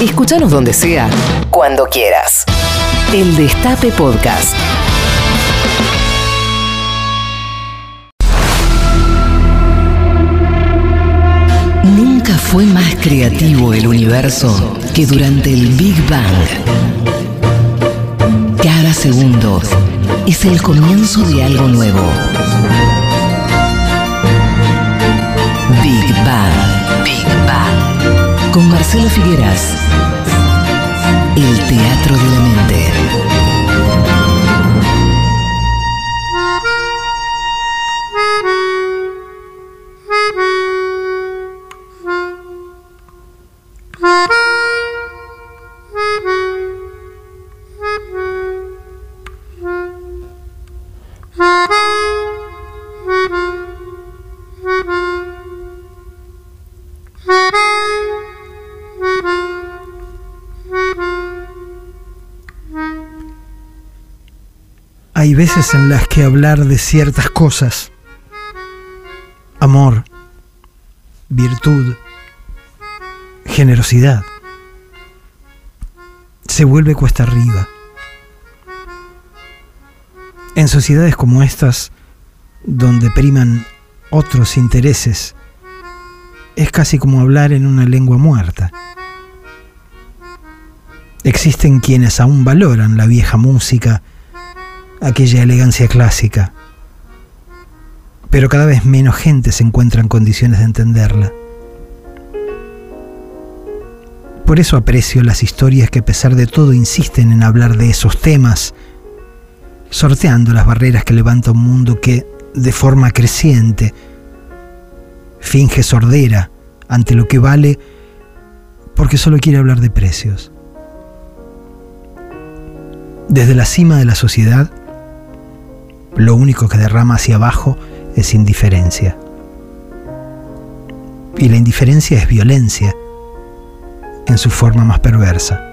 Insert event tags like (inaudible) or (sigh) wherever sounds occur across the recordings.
Escúchanos donde sea, cuando quieras. El Destape Podcast. Nunca fue más creativo el universo que durante el Big Bang. Cada segundo es el comienzo de algo nuevo. Big Bang. Con Marcelo Figueras. El teatro de la mente. Hay veces en las que hablar de ciertas cosas, amor, virtud, generosidad, se vuelve cuesta arriba. En sociedades como estas, donde priman otros intereses, es casi como hablar en una lengua muerta. Existen quienes aún valoran la vieja música, aquella elegancia clásica, pero cada vez menos gente se encuentra en condiciones de entenderla. Por eso aprecio las historias que a pesar de todo insisten en hablar de esos temas, sorteando las barreras que levanta un mundo que, de forma creciente, finge sordera ante lo que vale porque solo quiere hablar de precios. Desde la cima de la sociedad, lo único que derrama hacia abajo es indiferencia. Y la indiferencia es violencia en su forma más perversa.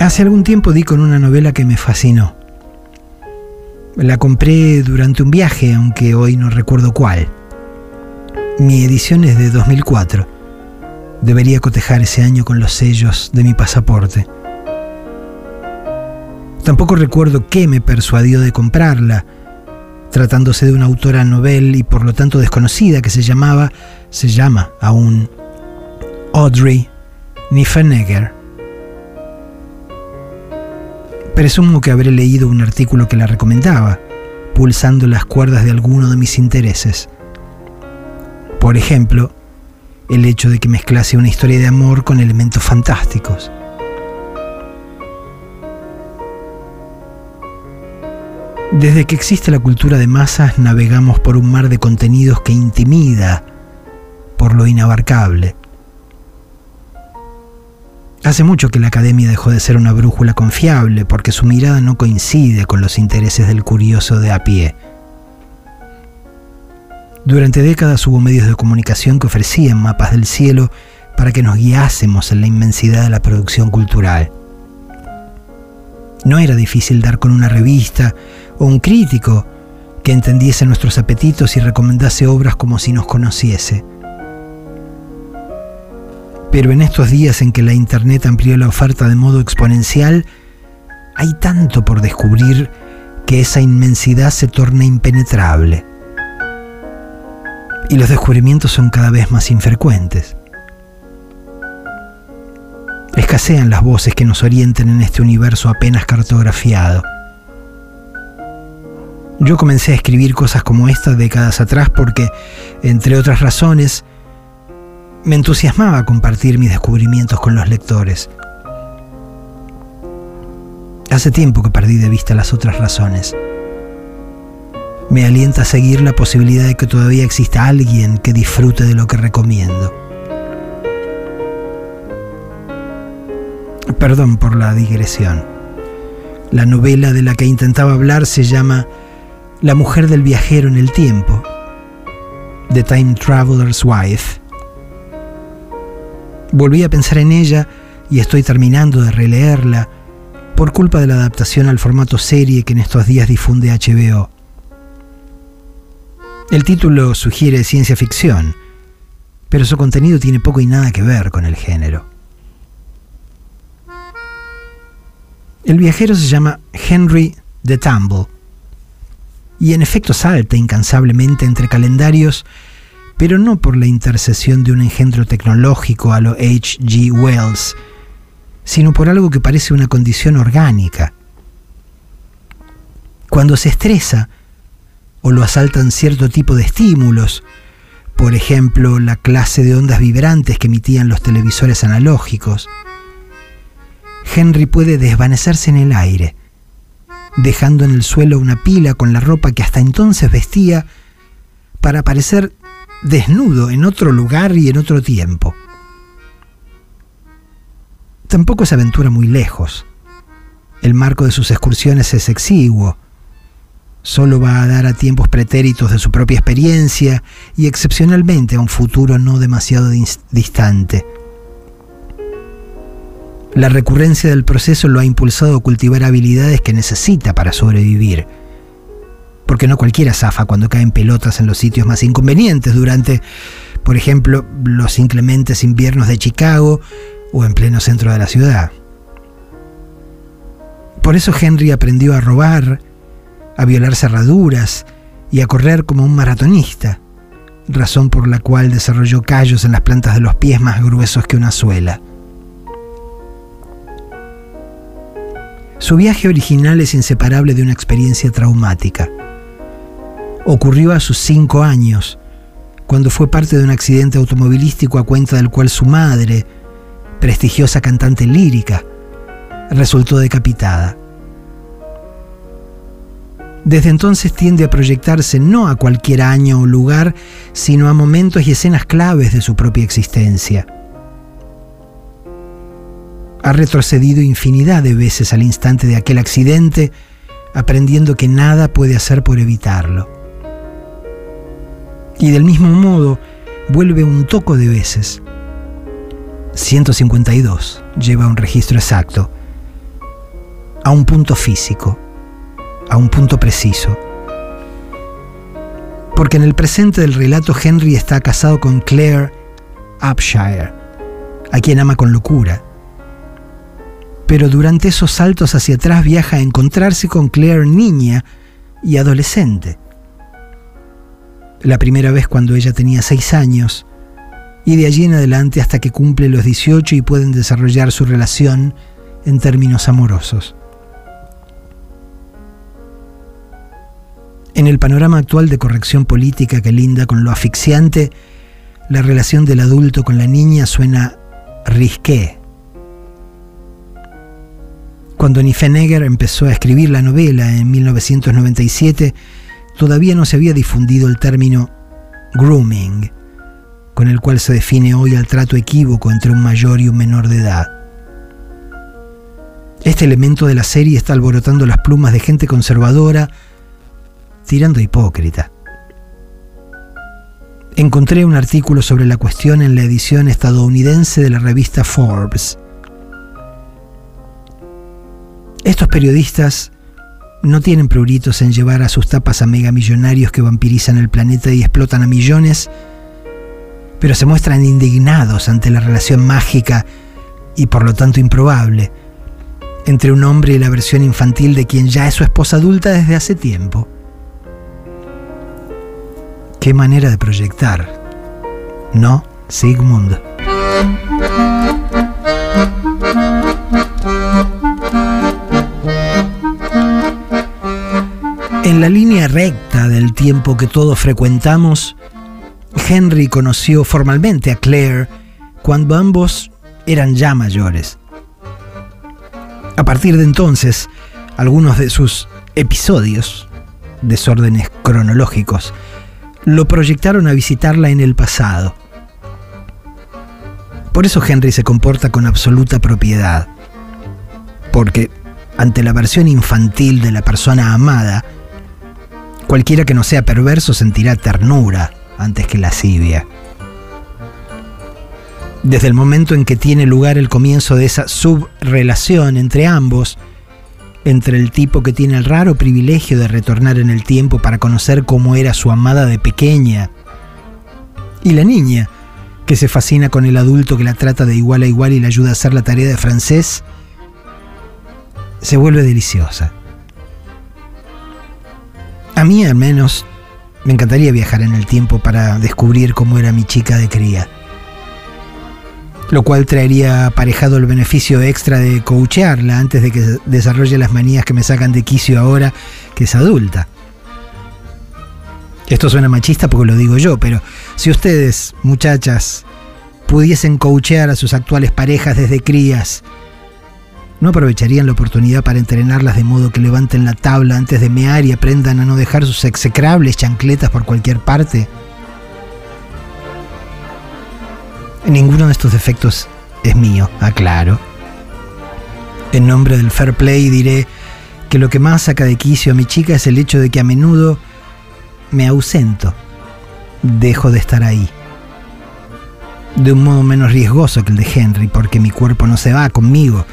Hace algún tiempo di con una novela que me fascinó. La compré durante un viaje, aunque hoy no recuerdo cuál. Mi edición es de 2004. Debería cotejar ese año con los sellos de mi pasaporte. Tampoco recuerdo qué me persuadió de comprarla, tratándose de una autora novel y por lo tanto desconocida que se llamaba, se llama aún Audrey Niffenegger. Presumo que habré leído un artículo que la recomendaba, pulsando las cuerdas de alguno de mis intereses. Por ejemplo, el hecho de que mezclase una historia de amor con elementos fantásticos. Desde que existe la cultura de masas navegamos por un mar de contenidos que intimida por lo inabarcable. Hace mucho que la academia dejó de ser una brújula confiable porque su mirada no coincide con los intereses del curioso de a pie. Durante décadas hubo medios de comunicación que ofrecían mapas del cielo para que nos guiásemos en la inmensidad de la producción cultural. No era difícil dar con una revista o un crítico que entendiese nuestros apetitos y recomendase obras como si nos conociese. Pero en estos días en que la Internet amplió la oferta de modo exponencial, hay tanto por descubrir que esa inmensidad se torna impenetrable. Y los descubrimientos son cada vez más infrecuentes. Escasean las voces que nos orienten en este universo apenas cartografiado. Yo comencé a escribir cosas como esta décadas atrás porque, entre otras razones, me entusiasmaba compartir mis descubrimientos con los lectores. Hace tiempo que perdí de vista las otras razones. Me alienta a seguir la posibilidad de que todavía exista alguien que disfrute de lo que recomiendo. Perdón por la digresión. La novela de la que intentaba hablar se llama La mujer del viajero en el tiempo, The Time Traveler's Wife. Volví a pensar en ella y estoy terminando de releerla por culpa de la adaptación al formato serie que en estos días difunde HBO. El título sugiere ciencia ficción, pero su contenido tiene poco y nada que ver con el género. El viajero se llama Henry de Tumble y en efecto salta incansablemente entre calendarios, pero no por la intercesión de un engendro tecnológico a lo H.G. Wells, sino por algo que parece una condición orgánica. Cuando se estresa o lo asaltan cierto tipo de estímulos, por ejemplo la clase de ondas vibrantes que emitían los televisores analógicos, Henry puede desvanecerse en el aire, dejando en el suelo una pila con la ropa que hasta entonces vestía para aparecer desnudo en otro lugar y en otro tiempo. Tampoco es aventura muy lejos. El marco de sus excursiones es exiguo. Solo va a dar a tiempos pretéritos de su propia experiencia y excepcionalmente a un futuro no demasiado distante. La recurrencia del proceso lo ha impulsado a cultivar habilidades que necesita para sobrevivir. Porque no cualquiera zafa cuando caen pelotas en los sitios más inconvenientes durante, por ejemplo, los inclementes inviernos de Chicago o en pleno centro de la ciudad. Por eso Henry aprendió a robar, a violar cerraduras y a correr como un maratonista, razón por la cual desarrolló callos en las plantas de los pies más gruesos que una suela. Su viaje original es inseparable de una experiencia traumática. Ocurrió a sus cinco años, cuando fue parte de un accidente automovilístico a cuenta del cual su madre, prestigiosa cantante lírica, resultó decapitada. Desde entonces tiende a proyectarse no a cualquier año o lugar, sino a momentos y escenas claves de su propia existencia ha retrocedido infinidad de veces al instante de aquel accidente, aprendiendo que nada puede hacer por evitarlo. Y del mismo modo, vuelve un toco de veces. 152 lleva un registro exacto, a un punto físico, a un punto preciso. Porque en el presente del relato Henry está casado con Claire Upshire, a quien ama con locura pero durante esos saltos hacia atrás viaja a encontrarse con Claire niña y adolescente. La primera vez cuando ella tenía seis años, y de allí en adelante hasta que cumple los 18 y pueden desarrollar su relación en términos amorosos. En el panorama actual de corrección política que linda con lo asfixiante, la relación del adulto con la niña suena risqué, cuando Niffenegger empezó a escribir la novela en 1997, todavía no se había difundido el término grooming, con el cual se define hoy al trato equívoco entre un mayor y un menor de edad. Este elemento de la serie está alborotando las plumas de gente conservadora, tirando hipócrita. Encontré un artículo sobre la cuestión en la edición estadounidense de la revista Forbes. Estos periodistas no tienen pruritos en llevar a sus tapas a megamillonarios que vampirizan el planeta y explotan a millones, pero se muestran indignados ante la relación mágica y por lo tanto improbable entre un hombre y la versión infantil de quien ya es su esposa adulta desde hace tiempo. Qué manera de proyectar, ¿no, Sigmund? En la línea recta del tiempo que todos frecuentamos, Henry conoció formalmente a Claire cuando ambos eran ya mayores. A partir de entonces, algunos de sus episodios, desórdenes cronológicos, lo proyectaron a visitarla en el pasado. Por eso Henry se comporta con absoluta propiedad, porque ante la versión infantil de la persona amada, Cualquiera que no sea perverso sentirá ternura antes que lascivia. Desde el momento en que tiene lugar el comienzo de esa subrelación entre ambos, entre el tipo que tiene el raro privilegio de retornar en el tiempo para conocer cómo era su amada de pequeña, y la niña, que se fascina con el adulto que la trata de igual a igual y le ayuda a hacer la tarea de francés, se vuelve deliciosa. A mí al menos me encantaría viajar en el tiempo para descubrir cómo era mi chica de cría. Lo cual traería aparejado el beneficio extra de coachearla antes de que desarrolle las manías que me sacan de quicio ahora que es adulta. Esto suena machista porque lo digo yo, pero si ustedes, muchachas, pudiesen coachear a sus actuales parejas desde crías, ¿no aprovecharían la oportunidad para entrenarlas de modo que levanten la tabla antes de mear y aprendan a no dejar sus execrables chancletas por cualquier parte? Ninguno de estos defectos es mío, aclaro. En nombre del fair play diré que lo que más saca de quicio a mi chica es el hecho de que a menudo me ausento, dejo de estar ahí. De un modo menos riesgoso que el de Henry, porque mi cuerpo no se va conmigo,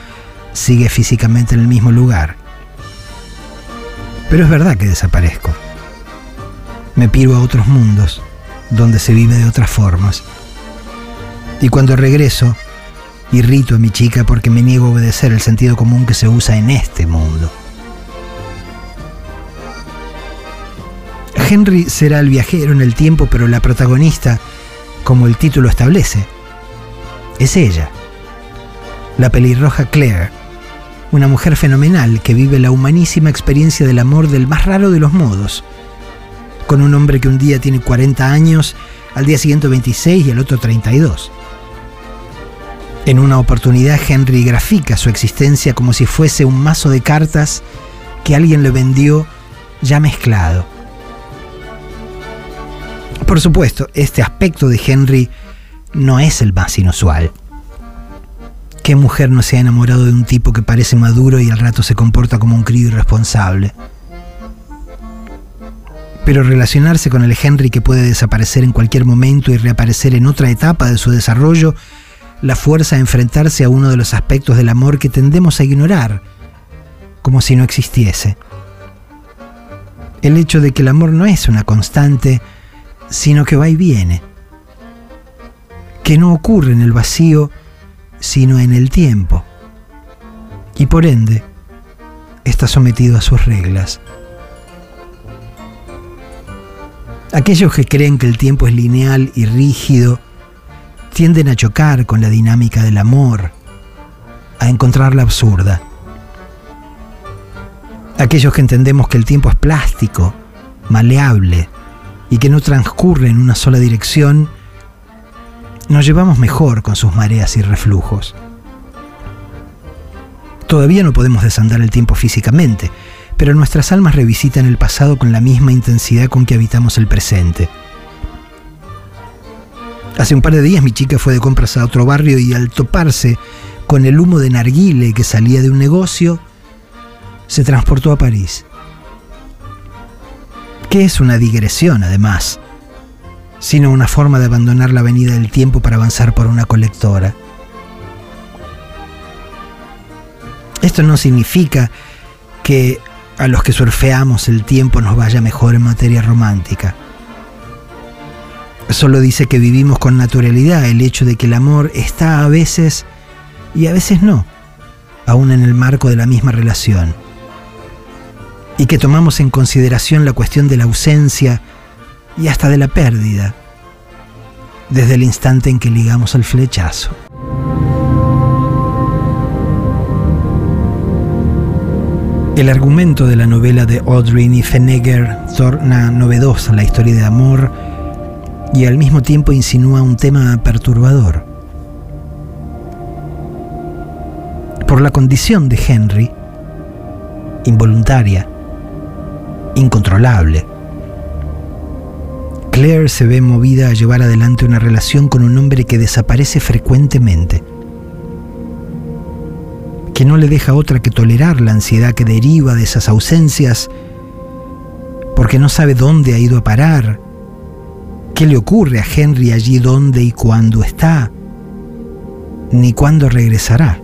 sigue físicamente en el mismo lugar. Pero es verdad que desaparezco. Me piro a otros mundos, donde se vive de otras formas. Y cuando regreso, irrito a mi chica porque me niego a obedecer el sentido común que se usa en este mundo. Henry será el viajero en el tiempo, pero la protagonista, como el título establece, es ella, la pelirroja Claire, una mujer fenomenal que vive la humanísima experiencia del amor del más raro de los modos, con un hombre que un día tiene 40 años, al día siguiente 26 y al otro 32. En una oportunidad Henry grafica su existencia como si fuese un mazo de cartas que alguien le vendió ya mezclado por supuesto, este aspecto de Henry no es el más inusual. ¿Qué mujer no se ha enamorado de un tipo que parece maduro y al rato se comporta como un crío irresponsable? Pero relacionarse con el Henry que puede desaparecer en cualquier momento y reaparecer en otra etapa de su desarrollo, la fuerza a enfrentarse a uno de los aspectos del amor que tendemos a ignorar, como si no existiese. El hecho de que el amor no es una constante, sino que va y viene, que no ocurre en el vacío, sino en el tiempo, y por ende está sometido a sus reglas. Aquellos que creen que el tiempo es lineal y rígido tienden a chocar con la dinámica del amor, a encontrarla absurda. Aquellos que entendemos que el tiempo es plástico, maleable, y que no transcurre en una sola dirección, nos llevamos mejor con sus mareas y reflujos. Todavía no podemos desandar el tiempo físicamente, pero nuestras almas revisitan el pasado con la misma intensidad con que habitamos el presente. Hace un par de días mi chica fue de compras a otro barrio y al toparse con el humo de narguile que salía de un negocio, se transportó a París que es una digresión además, sino una forma de abandonar la avenida del tiempo para avanzar por una colectora. Esto no significa que a los que surfeamos el tiempo nos vaya mejor en materia romántica. Solo dice que vivimos con naturalidad el hecho de que el amor está a veces y a veces no, aún en el marco de la misma relación y que tomamos en consideración la cuestión de la ausencia y hasta de la pérdida, desde el instante en que ligamos el flechazo. El argumento de la novela de Audrey Niffenegger torna novedosa la historia de amor y al mismo tiempo insinúa un tema perturbador. Por la condición de Henry, involuntaria, incontrolable. Claire se ve movida a llevar adelante una relación con un hombre que desaparece frecuentemente, que no le deja otra que tolerar la ansiedad que deriva de esas ausencias, porque no sabe dónde ha ido a parar, qué le ocurre a Henry allí dónde y cuándo está, ni cuándo regresará.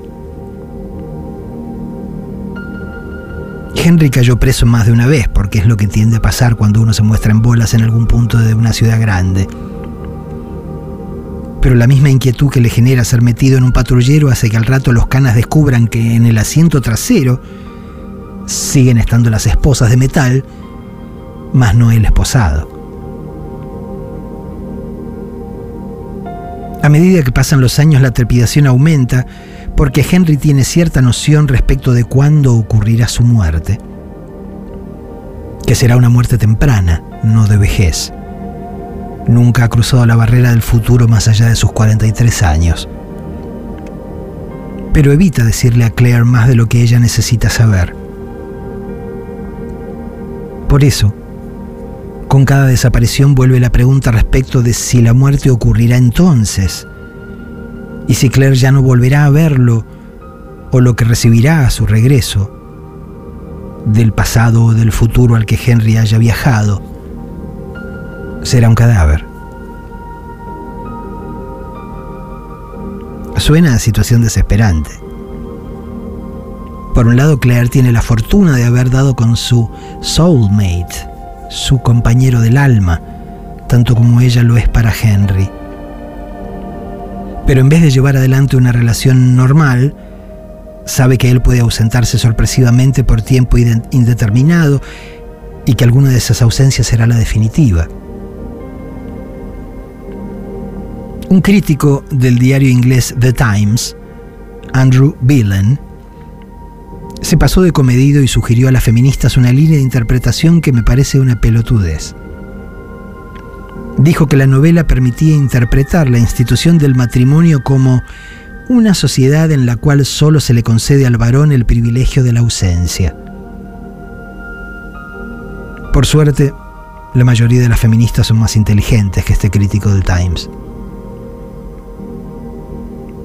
Henry cayó preso más de una vez, porque es lo que tiende a pasar cuando uno se muestra en bolas en algún punto de una ciudad grande. Pero la misma inquietud que le genera ser metido en un patrullero hace que al rato los canas descubran que en el asiento trasero siguen estando las esposas de metal, más no el esposado. A medida que pasan los años la trepidación aumenta porque Henry tiene cierta noción respecto de cuándo ocurrirá su muerte, que será una muerte temprana, no de vejez. Nunca ha cruzado la barrera del futuro más allá de sus 43 años. Pero evita decirle a Claire más de lo que ella necesita saber. Por eso, con cada desaparición vuelve la pregunta respecto de si la muerte ocurrirá entonces, y si Claire ya no volverá a verlo, o lo que recibirá a su regreso, del pasado o del futuro al que Henry haya viajado, será un cadáver. Suena a situación desesperante. Por un lado, Claire tiene la fortuna de haber dado con su soulmate, su compañero del alma, tanto como ella lo es para Henry. Pero en vez de llevar adelante una relación normal, sabe que él puede ausentarse sorpresivamente por tiempo indeterminado y que alguna de esas ausencias será la definitiva. Un crítico del diario inglés The Times, Andrew Billen, se pasó de comedido y sugirió a las feministas una línea de interpretación que me parece una pelotudez. Dijo que la novela permitía interpretar la institución del matrimonio como una sociedad en la cual solo se le concede al varón el privilegio de la ausencia. Por suerte, la mayoría de las feministas son más inteligentes que este crítico del Times.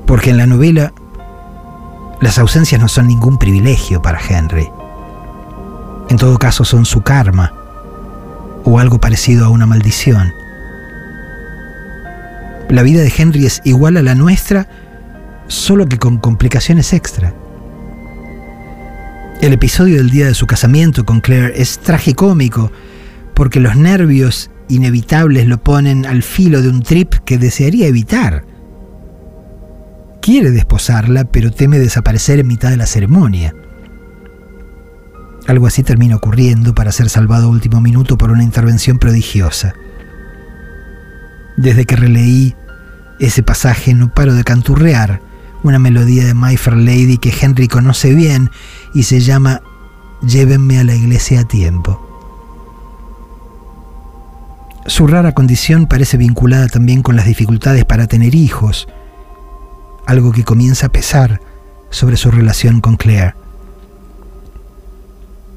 Porque en la novela las ausencias no son ningún privilegio para Henry. En todo caso son su karma o algo parecido a una maldición. La vida de Henry es igual a la nuestra, solo que con complicaciones extra. El episodio del día de su casamiento con Claire es tragicómico porque los nervios inevitables lo ponen al filo de un trip que desearía evitar quiere desposarla, pero teme desaparecer en mitad de la ceremonia. Algo así termina ocurriendo para ser salvado último minuto por una intervención prodigiosa. Desde que releí ese pasaje no paro de canturrear una melodía de My Fair Lady que Henry conoce bien y se llama Llévenme a la iglesia a tiempo. Su rara condición parece vinculada también con las dificultades para tener hijos, algo que comienza a pesar sobre su relación con Claire.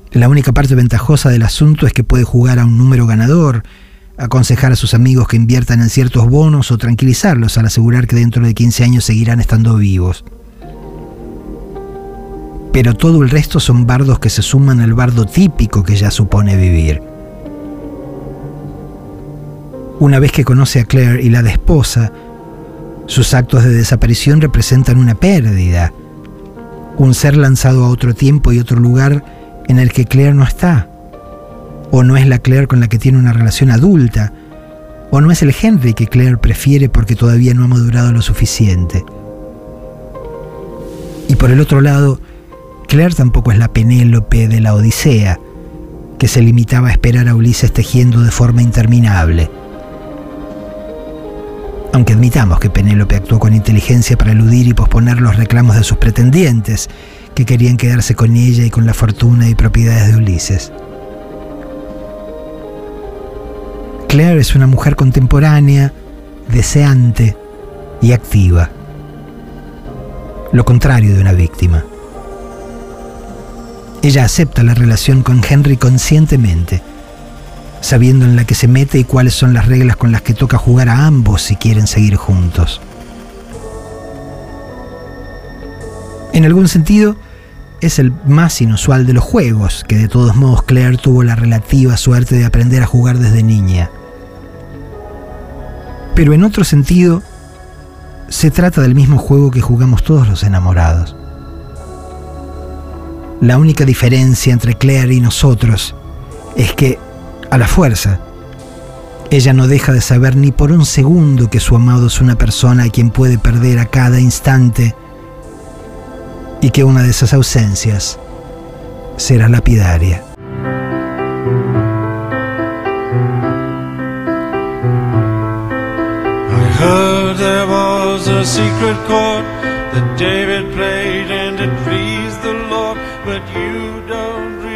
La única parte ventajosa del asunto es que puede jugar a un número ganador, aconsejar a sus amigos que inviertan en ciertos bonos o tranquilizarlos al asegurar que dentro de 15 años seguirán estando vivos. Pero todo el resto son bardos que se suman al bardo típico que ya supone vivir. Una vez que conoce a Claire y la desposa, sus actos de desaparición representan una pérdida, un ser lanzado a otro tiempo y otro lugar en el que Claire no está, o no es la Claire con la que tiene una relación adulta, o no es el Henry que Claire prefiere porque todavía no ha madurado lo suficiente. Y por el otro lado, Claire tampoco es la Penélope de la Odisea, que se limitaba a esperar a Ulises tejiendo de forma interminable aunque admitamos que Penélope actuó con inteligencia para eludir y posponer los reclamos de sus pretendientes, que querían quedarse con ella y con la fortuna y propiedades de Ulises. Claire es una mujer contemporánea, deseante y activa. Lo contrario de una víctima. Ella acepta la relación con Henry conscientemente sabiendo en la que se mete y cuáles son las reglas con las que toca jugar a ambos si quieren seguir juntos. En algún sentido, es el más inusual de los juegos, que de todos modos Claire tuvo la relativa suerte de aprender a jugar desde niña. Pero en otro sentido, se trata del mismo juego que jugamos todos los enamorados. La única diferencia entre Claire y nosotros es que a la fuerza, Ella no deja de saber ni por un segundo que su amado es una persona a quien puede perder a cada instante y que una de esas ausencias será lapidaria.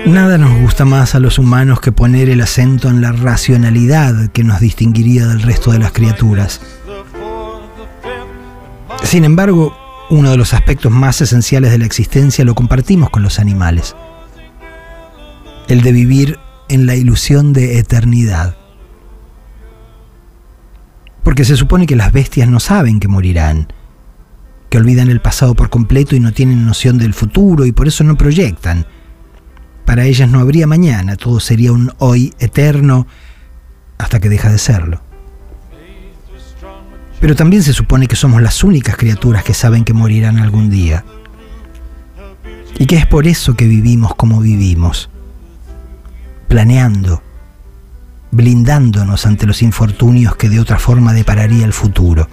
Nada nos gusta más a los humanos que poner el acento en la racionalidad que nos distinguiría del resto de las criaturas. Sin embargo, uno de los aspectos más esenciales de la existencia lo compartimos con los animales. El de vivir en la ilusión de eternidad. Porque se supone que las bestias no saben que morirán, que olvidan el pasado por completo y no tienen noción del futuro y por eso no proyectan para ellas no habría mañana, todo sería un hoy eterno hasta que deja de serlo. Pero también se supone que somos las únicas criaturas que saben que morirán algún día. Y que es por eso que vivimos como vivimos, planeando, blindándonos ante los infortunios que de otra forma depararía el futuro.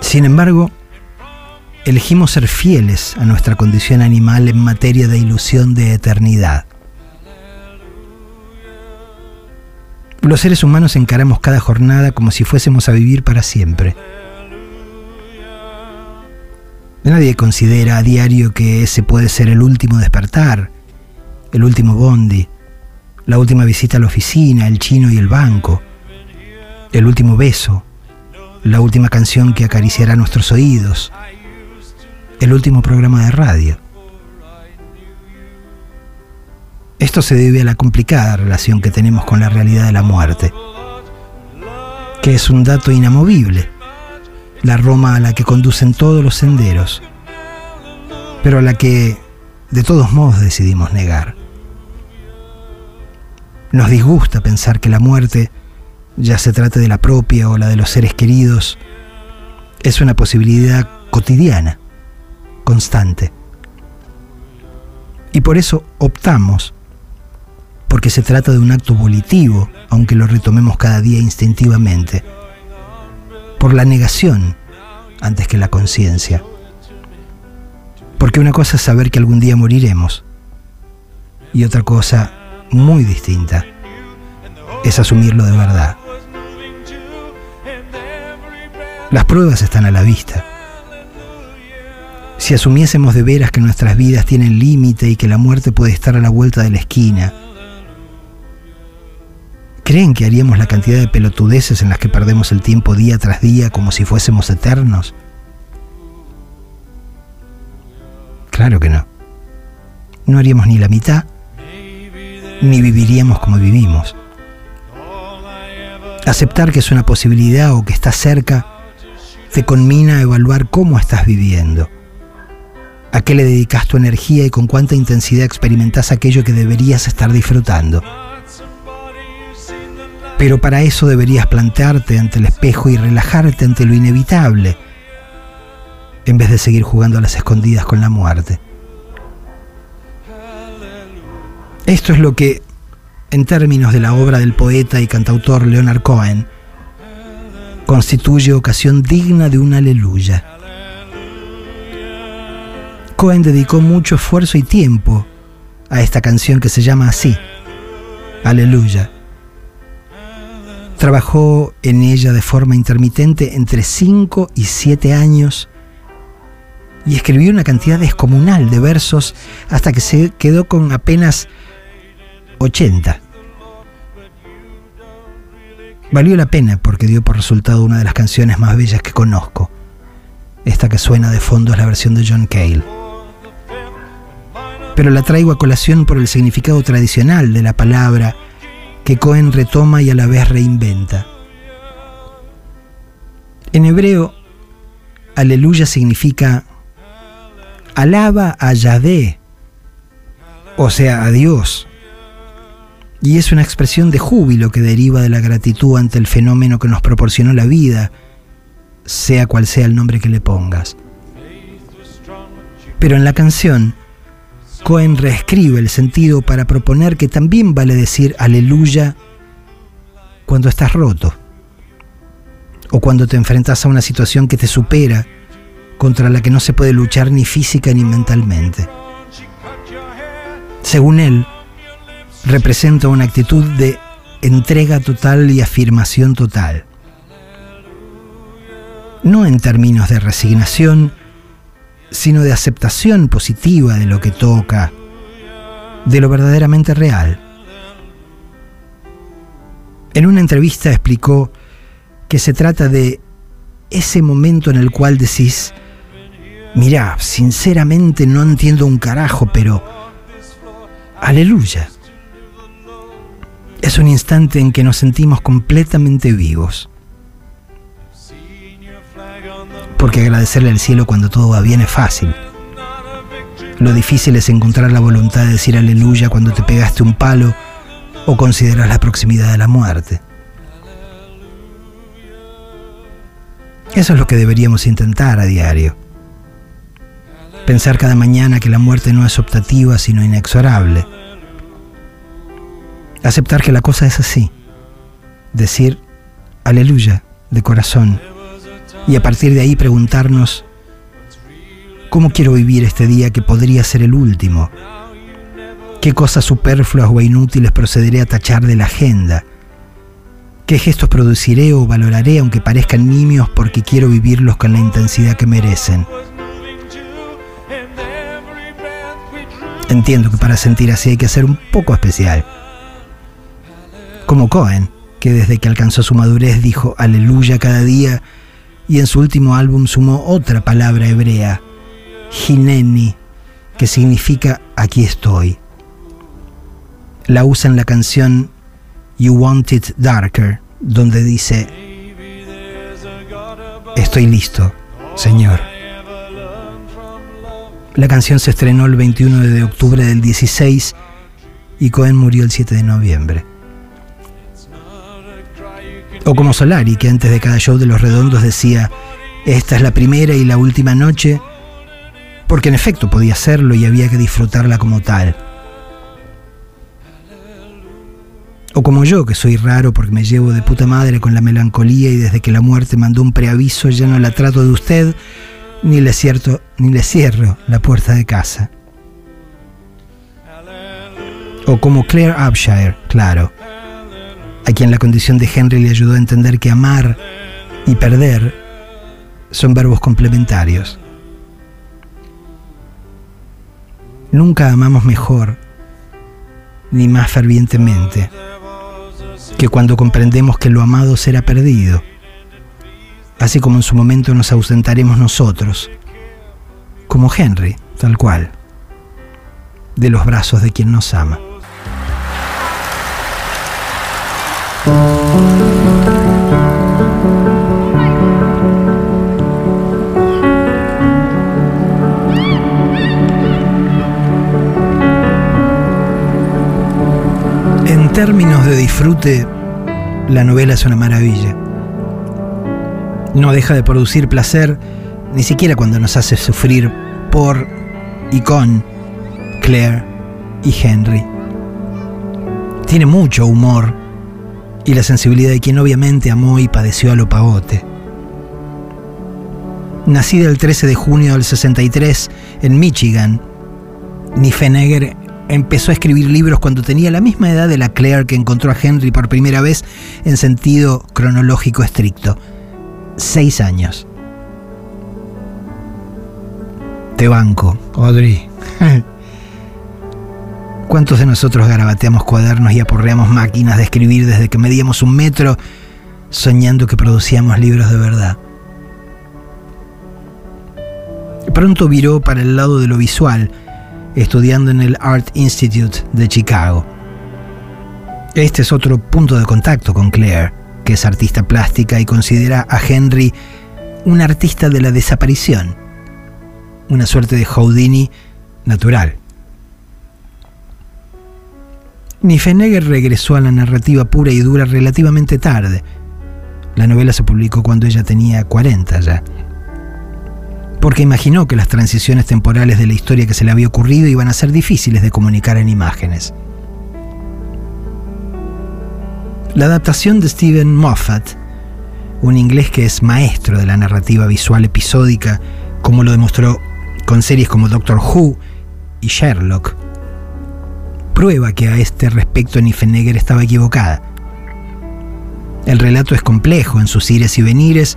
Sin embargo, elegimos ser fieles a nuestra condición animal en materia de ilusión de eternidad. Los seres humanos encaramos cada jornada como si fuésemos a vivir para siempre. Nadie considera a diario que ese puede ser el último despertar, el último bondi, la última visita a la oficina, el chino y el banco, el último beso, la última canción que acariciará nuestros oídos, el último programa de radio. Esto se debe a la complicada relación que tenemos con la realidad de la muerte, que es un dato inamovible, la Roma a la que conducen todos los senderos, pero a la que de todos modos decidimos negar. Nos disgusta pensar que la muerte, ya se trate de la propia o la de los seres queridos, es una posibilidad cotidiana constante. Y por eso optamos, porque se trata de un acto volitivo, aunque lo retomemos cada día instintivamente, por la negación antes que la conciencia. Porque una cosa es saber que algún día moriremos y otra cosa muy distinta es asumirlo de verdad. Las pruebas están a la vista si asumiésemos de veras que nuestras vidas tienen límite y que la muerte puede estar a la vuelta de la esquina, ¿creen que haríamos la cantidad de pelotudeces en las que perdemos el tiempo día tras día como si fuésemos eternos? Claro que no. No haríamos ni la mitad, ni viviríamos como vivimos. Aceptar que es una posibilidad o que está cerca te conmina a evaluar cómo estás viviendo ¿A qué le dedicas tu energía y con cuánta intensidad experimentas aquello que deberías estar disfrutando? Pero para eso deberías plantearte ante el espejo y relajarte ante lo inevitable, en vez de seguir jugando a las escondidas con la muerte. Esto es lo que, en términos de la obra del poeta y cantautor Leonard Cohen, constituye ocasión digna de un aleluya. Cohen dedicó mucho esfuerzo y tiempo a esta canción que se llama así, Aleluya. Trabajó en ella de forma intermitente entre 5 y 7 años y escribió una cantidad descomunal de versos hasta que se quedó con apenas 80. Valió la pena porque dio por resultado una de las canciones más bellas que conozco. Esta que suena de fondo es la versión de John Cale pero la traigo a colación por el significado tradicional de la palabra que Cohen retoma y a la vez reinventa. En hebreo, aleluya significa alaba a Yahvé, o sea, a Dios. Y es una expresión de júbilo que deriva de la gratitud ante el fenómeno que nos proporcionó la vida, sea cual sea el nombre que le pongas. Pero en la canción, Cohen reescribe el sentido para proponer que también vale decir aleluya cuando estás roto o cuando te enfrentas a una situación que te supera, contra la que no se puede luchar ni física ni mentalmente. Según él, representa una actitud de entrega total y afirmación total. No en términos de resignación, sino de aceptación positiva de lo que toca, de lo verdaderamente real. En una entrevista explicó que se trata de ese momento en el cual decís, mirá, sinceramente no entiendo un carajo, pero aleluya. Es un instante en que nos sentimos completamente vivos. Porque agradecerle al cielo cuando todo va bien es fácil. Lo difícil es encontrar la voluntad de decir aleluya cuando te pegaste un palo o consideras la proximidad de la muerte. Eso es lo que deberíamos intentar a diario. Pensar cada mañana que la muerte no es optativa sino inexorable. Aceptar que la cosa es así. Decir aleluya de corazón. Y a partir de ahí preguntarnos, ¿cómo quiero vivir este día que podría ser el último? ¿Qué cosas superfluas o inútiles procederé a tachar de la agenda? ¿Qué gestos produciré o valoraré aunque parezcan nimios porque quiero vivirlos con la intensidad que merecen? Entiendo que para sentir así hay que ser un poco especial. Como Cohen, que desde que alcanzó su madurez dijo aleluya cada día y en su último álbum sumó otra palabra hebrea, Hineni, que significa aquí estoy. La usa en la canción You Want It Darker, donde dice, estoy listo, Señor. La canción se estrenó el 21 de octubre del 16 y Cohen murió el 7 de noviembre. O como Solari, que antes de cada show de Los Redondos decía, esta es la primera y la última noche, porque en efecto podía serlo y había que disfrutarla como tal. O como yo, que soy raro porque me llevo de puta madre con la melancolía y desde que la muerte mandó un preaviso ya no la trato de usted, ni le, cierto, ni le cierro la puerta de casa. O como Claire Upshire, claro, a quien la condición de Henry le ayudó a entender que amar y perder son verbos complementarios. Nunca amamos mejor ni más fervientemente que cuando comprendemos que lo amado será perdido, así como en su momento nos ausentaremos nosotros, como Henry, tal cual, de los brazos de quien nos ama. La novela es una maravilla. No deja de producir placer, ni siquiera cuando nos hace sufrir por y con Claire y Henry. Tiene mucho humor y la sensibilidad de quien obviamente amó y padeció a lo pagote. Nacida el 13 de junio del 63 en Michigan, Niffenegger empezó a escribir libros cuando tenía la misma edad de la Claire que encontró a Henry por primera vez en sentido cronológico estricto. Seis años. Te banco, Audrey. (laughs) ¿Cuántos de nosotros garabateamos cuadernos y aporreamos máquinas de escribir desde que medíamos un metro soñando que producíamos libros de verdad? Pronto viró para el lado de lo visual, estudiando en el Art Institute de Chicago. Este es otro punto de contacto con Claire, que es artista plástica y considera a Henry un artista de la desaparición, una suerte de Houdini natural. Niffenegger regresó a la narrativa pura y dura relativamente tarde. La novela se publicó cuando ella tenía 40 ya porque imaginó que las transiciones temporales de la historia que se le había ocurrido iban a ser difíciles de comunicar en imágenes. La adaptación de Stephen Moffat, un inglés que es maestro de la narrativa visual episódica, como lo demostró con series como Doctor Who y Sherlock, prueba que a este respecto Niffenegger estaba equivocada. El relato es complejo en sus ires y venires,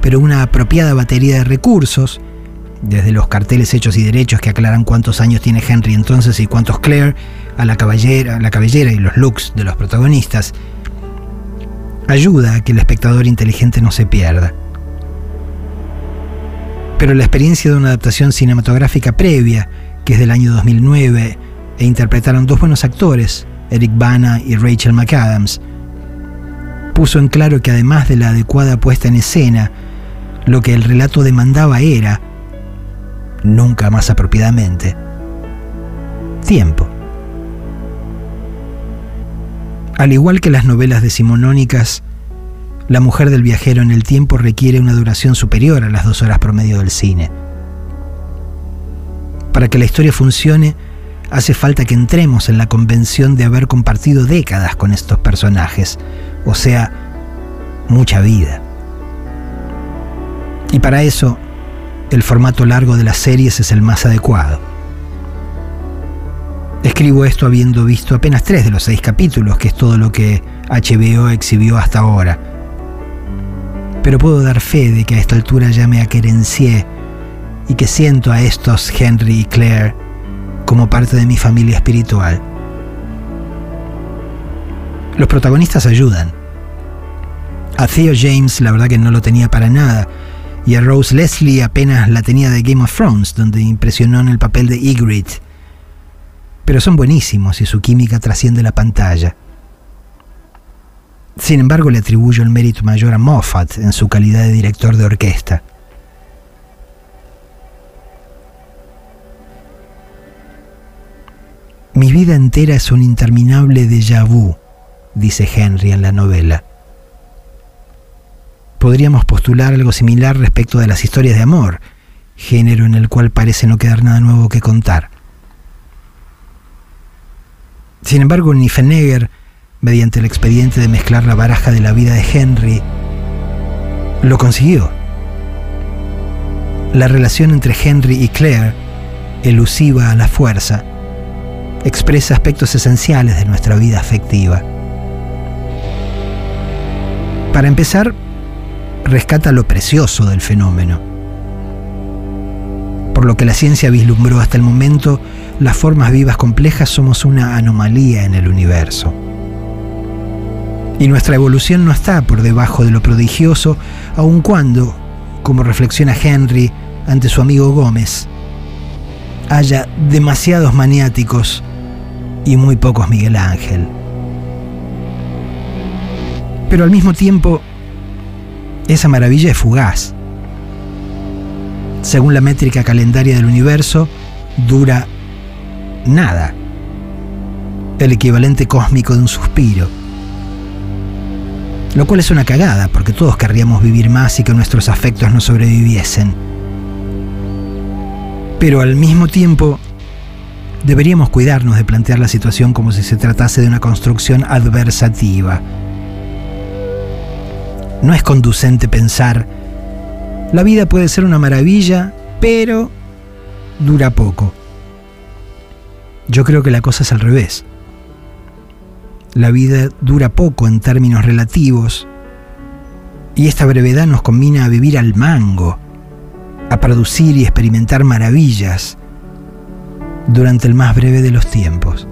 pero una apropiada batería de recursos, desde los carteles hechos y derechos que aclaran cuántos años tiene Henry entonces y cuántos Claire, a la cabellera, la cabellera y los looks de los protagonistas, ayuda a que el espectador inteligente no se pierda. Pero la experiencia de una adaptación cinematográfica previa, que es del año 2009, e interpretaron dos buenos actores, Eric Bana y Rachel McAdams, puso en claro que además de la adecuada puesta en escena, lo que el relato demandaba era, nunca más apropiadamente, tiempo. Al igual que las novelas decimonónicas, La mujer del viajero en el tiempo requiere una duración superior a las dos horas promedio del cine. Para que la historia funcione, hace falta que entremos en la convención de haber compartido décadas con estos personajes, o sea, mucha vida. Y para eso, el formato largo de las series es el más adecuado. Escribo esto habiendo visto apenas tres de los seis capítulos, que es todo lo que HBO exhibió hasta ahora. Pero puedo dar fe de que a esta altura ya me aquerencié y que siento a estos Henry y Claire como parte de mi familia espiritual. Los protagonistas ayudan. A Theo James la verdad que no lo tenía para nada, y a Rose Leslie apenas la tenía de Game of Thrones, donde impresionó en el papel de Ygritte. Pero son buenísimos y su química trasciende la pantalla. Sin embargo, le atribuyo el mérito mayor a Moffat en su calidad de director de orquesta. Mi vida entera es un interminable déjà vu, dice Henry en la novela. Podríamos postular algo similar respecto de las historias de amor, género en el cual parece no quedar nada nuevo que contar. Sin embargo, Niffenegger, mediante el expediente de mezclar la baraja de la vida de Henry, lo consiguió. La relación entre Henry y Claire, elusiva a la fuerza, expresa aspectos esenciales de nuestra vida afectiva. Para empezar, rescata lo precioso del fenómeno. Por lo que la ciencia vislumbró hasta el momento, las formas vivas complejas somos una anomalía en el universo. Y nuestra evolución no está por debajo de lo prodigioso, aun cuando, como reflexiona Henry ante su amigo Gómez, haya demasiados maniáticos y muy pocos Miguel Ángel. Pero al mismo tiempo, esa maravilla es fugaz. Según la métrica calendaria del universo, dura nada. El equivalente cósmico de un suspiro. Lo cual es una cagada, porque todos querríamos vivir más y que nuestros afectos no sobreviviesen. Pero al mismo tiempo, deberíamos cuidarnos de plantear la situación como si se tratase de una construcción adversativa. No es conducente pensar, la vida puede ser una maravilla, pero dura poco. Yo creo que la cosa es al revés. La vida dura poco en términos relativos y esta brevedad nos combina a vivir al mango, a producir y experimentar maravillas durante el más breve de los tiempos.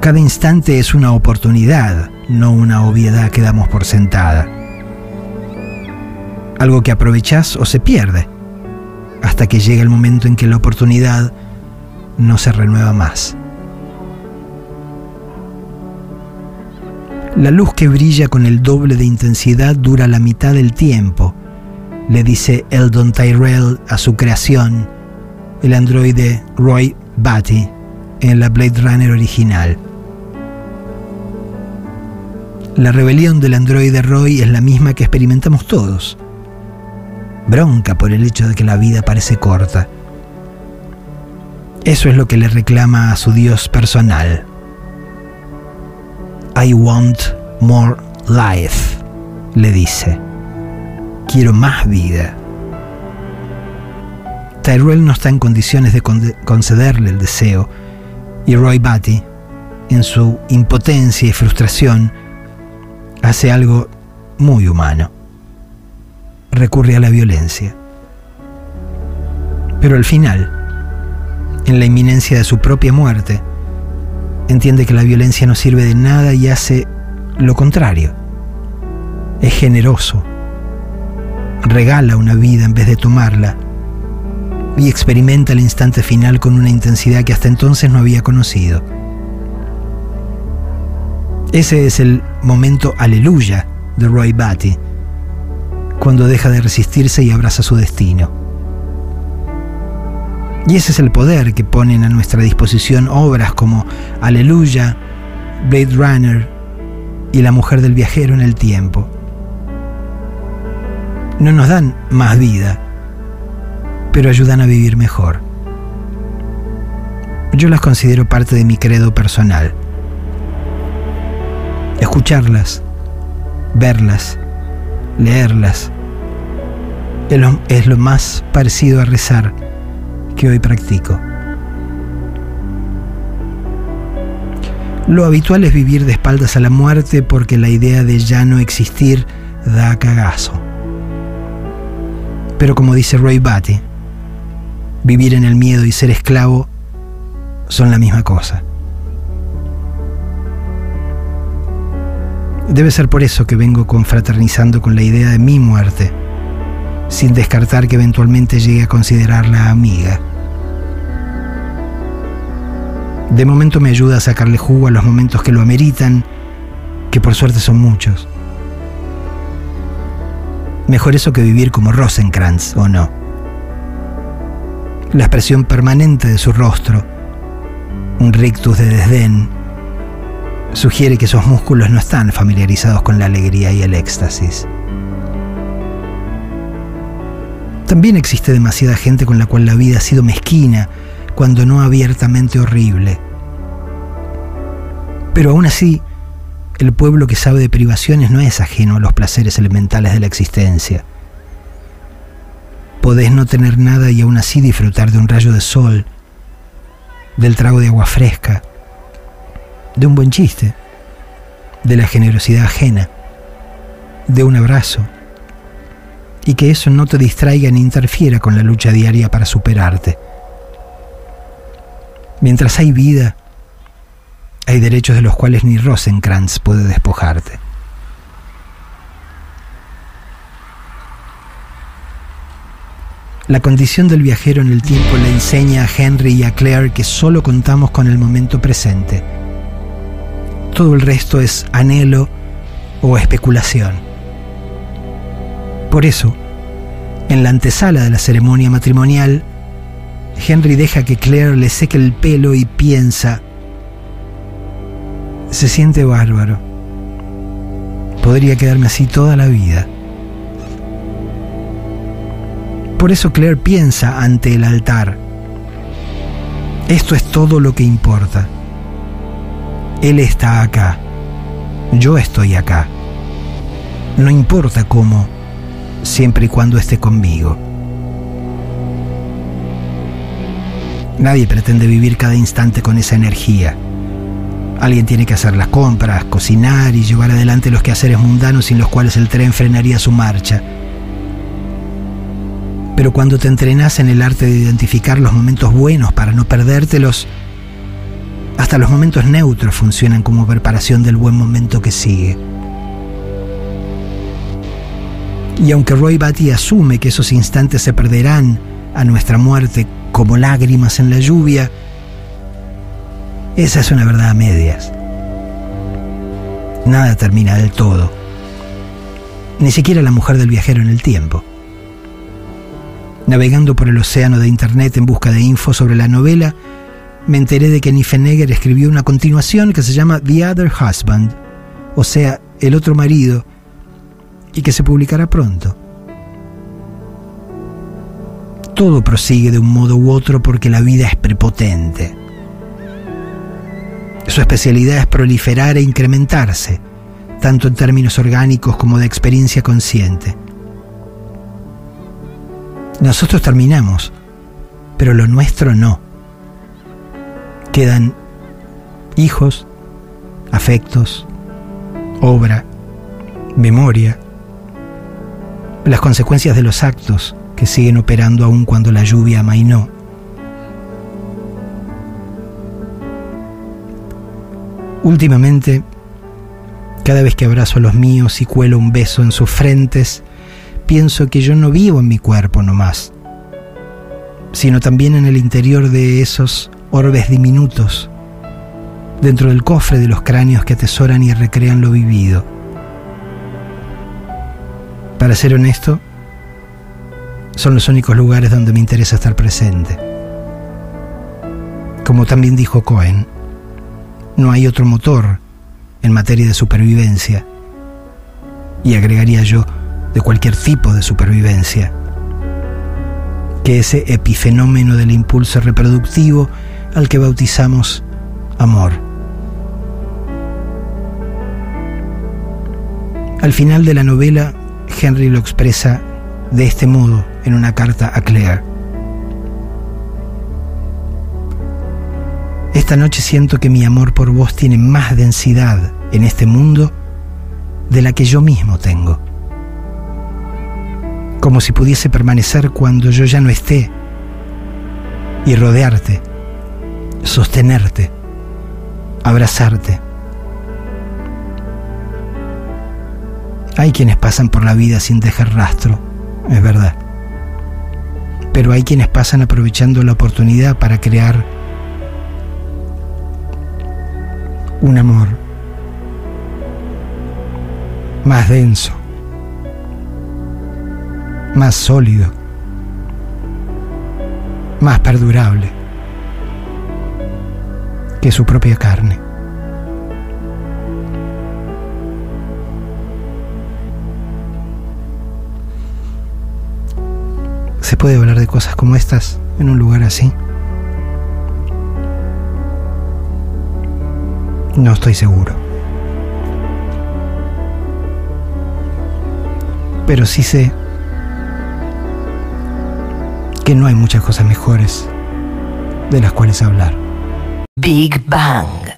Cada instante es una oportunidad, no una obviedad que damos por sentada. Algo que aprovechas o se pierde, hasta que llega el momento en que la oportunidad no se renueva más. La luz que brilla con el doble de intensidad dura la mitad del tiempo le dice Eldon Tyrell a su creación, el androide Roy Batty, en la Blade Runner original. La rebelión del androide Roy es la misma que experimentamos todos. Bronca por el hecho de que la vida parece corta. Eso es lo que le reclama a su Dios personal. I want more life, le dice. Quiero más vida. Tyrell no está en condiciones de concederle el deseo y Roy Batty, en su impotencia y frustración, hace algo muy humano. Recurre a la violencia. Pero al final, en la inminencia de su propia muerte, entiende que la violencia no sirve de nada y hace lo contrario. Es generoso. Regala una vida en vez de tomarla y experimenta el instante final con una intensidad que hasta entonces no había conocido. Ese es el momento aleluya de Roy Batty, cuando deja de resistirse y abraza su destino. Y ese es el poder que ponen a nuestra disposición obras como Aleluya, Blade Runner y La mujer del viajero en el tiempo. No nos dan más vida, pero ayudan a vivir mejor. Yo las considero parte de mi credo personal. Escucharlas, verlas, leerlas, es lo más parecido a rezar que hoy practico. Lo habitual es vivir de espaldas a la muerte porque la idea de ya no existir da cagazo. Pero como dice Roy Batty, vivir en el miedo y ser esclavo son la misma cosa. Debe ser por eso que vengo confraternizando con la idea de mi muerte, sin descartar que eventualmente llegue a considerarla amiga. De momento me ayuda a sacarle jugo a los momentos que lo ameritan, que por suerte son muchos. Mejor eso que vivir como Rosenkrantz, ¿o no? la expresión permanente de su rostro, un rictus de desdén, sugiere que esos músculos no están familiarizados con la alegría y el éxtasis. También existe demasiada gente con la cual la vida ha sido mezquina, cuando no abiertamente horrible. Pero aún así, el pueblo que sabe de privaciones no es ajeno a los placeres elementales de la existencia. Podés no tener nada y aún así disfrutar de un rayo de sol, del trago de agua fresca, de un buen chiste, de la generosidad ajena, de un abrazo, y que eso no te distraiga ni interfiera con la lucha diaria para superarte. Mientras hay vida, hay derechos de los cuales ni Rosenkrantz puede despojarte. La condición del viajero en el tiempo le enseña a Henry y a Claire que solo contamos con el momento presente. Todo el resto es anhelo o especulación. Por eso, en la antesala de la ceremonia matrimonial, Henry deja que Claire le seque el pelo y piensa, se siente bárbaro. Podría quedarme así toda la vida. Por eso Claire piensa ante el altar, esto es todo lo que importa. Él está acá, yo estoy acá. No importa cómo, siempre y cuando esté conmigo. Nadie pretende vivir cada instante con esa energía. Alguien tiene que hacer las compras, cocinar y llevar adelante los quehaceres mundanos sin los cuales el tren frenaría su marcha pero cuando te entrenas en el arte de identificar los momentos buenos para no perdértelos, hasta los momentos neutros funcionan como preparación del buen momento que sigue. Y aunque Roy Batty asume que esos instantes se perderán a nuestra muerte como lágrimas en la lluvia, esa es una verdad a medias. Nada termina del todo. Ni siquiera la mujer del viajero en el tiempo. Navegando por el océano de Internet en busca de info sobre la novela, me enteré de que Niffenegger escribió una continuación que se llama The Other Husband, o sea, El otro marido, y que se publicará pronto. Todo prosigue de un modo u otro porque la vida es prepotente. Su especialidad es proliferar e incrementarse, tanto en términos orgánicos como de experiencia consciente. Nosotros terminamos, pero lo nuestro no. Quedan hijos, afectos, obra, memoria, las consecuencias de los actos que siguen operando aún cuando la lluvia amainó. Últimamente, cada vez que abrazo a los míos y cuelo un beso en sus frentes, pienso que yo no vivo en mi cuerpo nomás, sino también en el interior de esos orbes diminutos, dentro del cofre de los cráneos que atesoran y recrean lo vivido. Para ser honesto, son los únicos lugares donde me interesa estar presente. Como también dijo Cohen, no hay otro motor en materia de supervivencia, y agregaría yo, de cualquier tipo de supervivencia, que ese epifenómeno del impulso reproductivo al que bautizamos amor. Al final de la novela, Henry lo expresa de este modo en una carta a Claire. Esta noche siento que mi amor por vos tiene más densidad en este mundo de la que yo mismo tengo. Como si pudiese permanecer cuando yo ya no esté y rodearte, sostenerte, abrazarte. Hay quienes pasan por la vida sin dejar rastro, es verdad. Pero hay quienes pasan aprovechando la oportunidad para crear un amor más denso, más sólido, más perdurable que su propia carne. ¿Se puede hablar de cosas como estas en un lugar así? No estoy seguro. Pero sí sé que no hay muchas cosas mejores de las cuales hablar. Big Bang.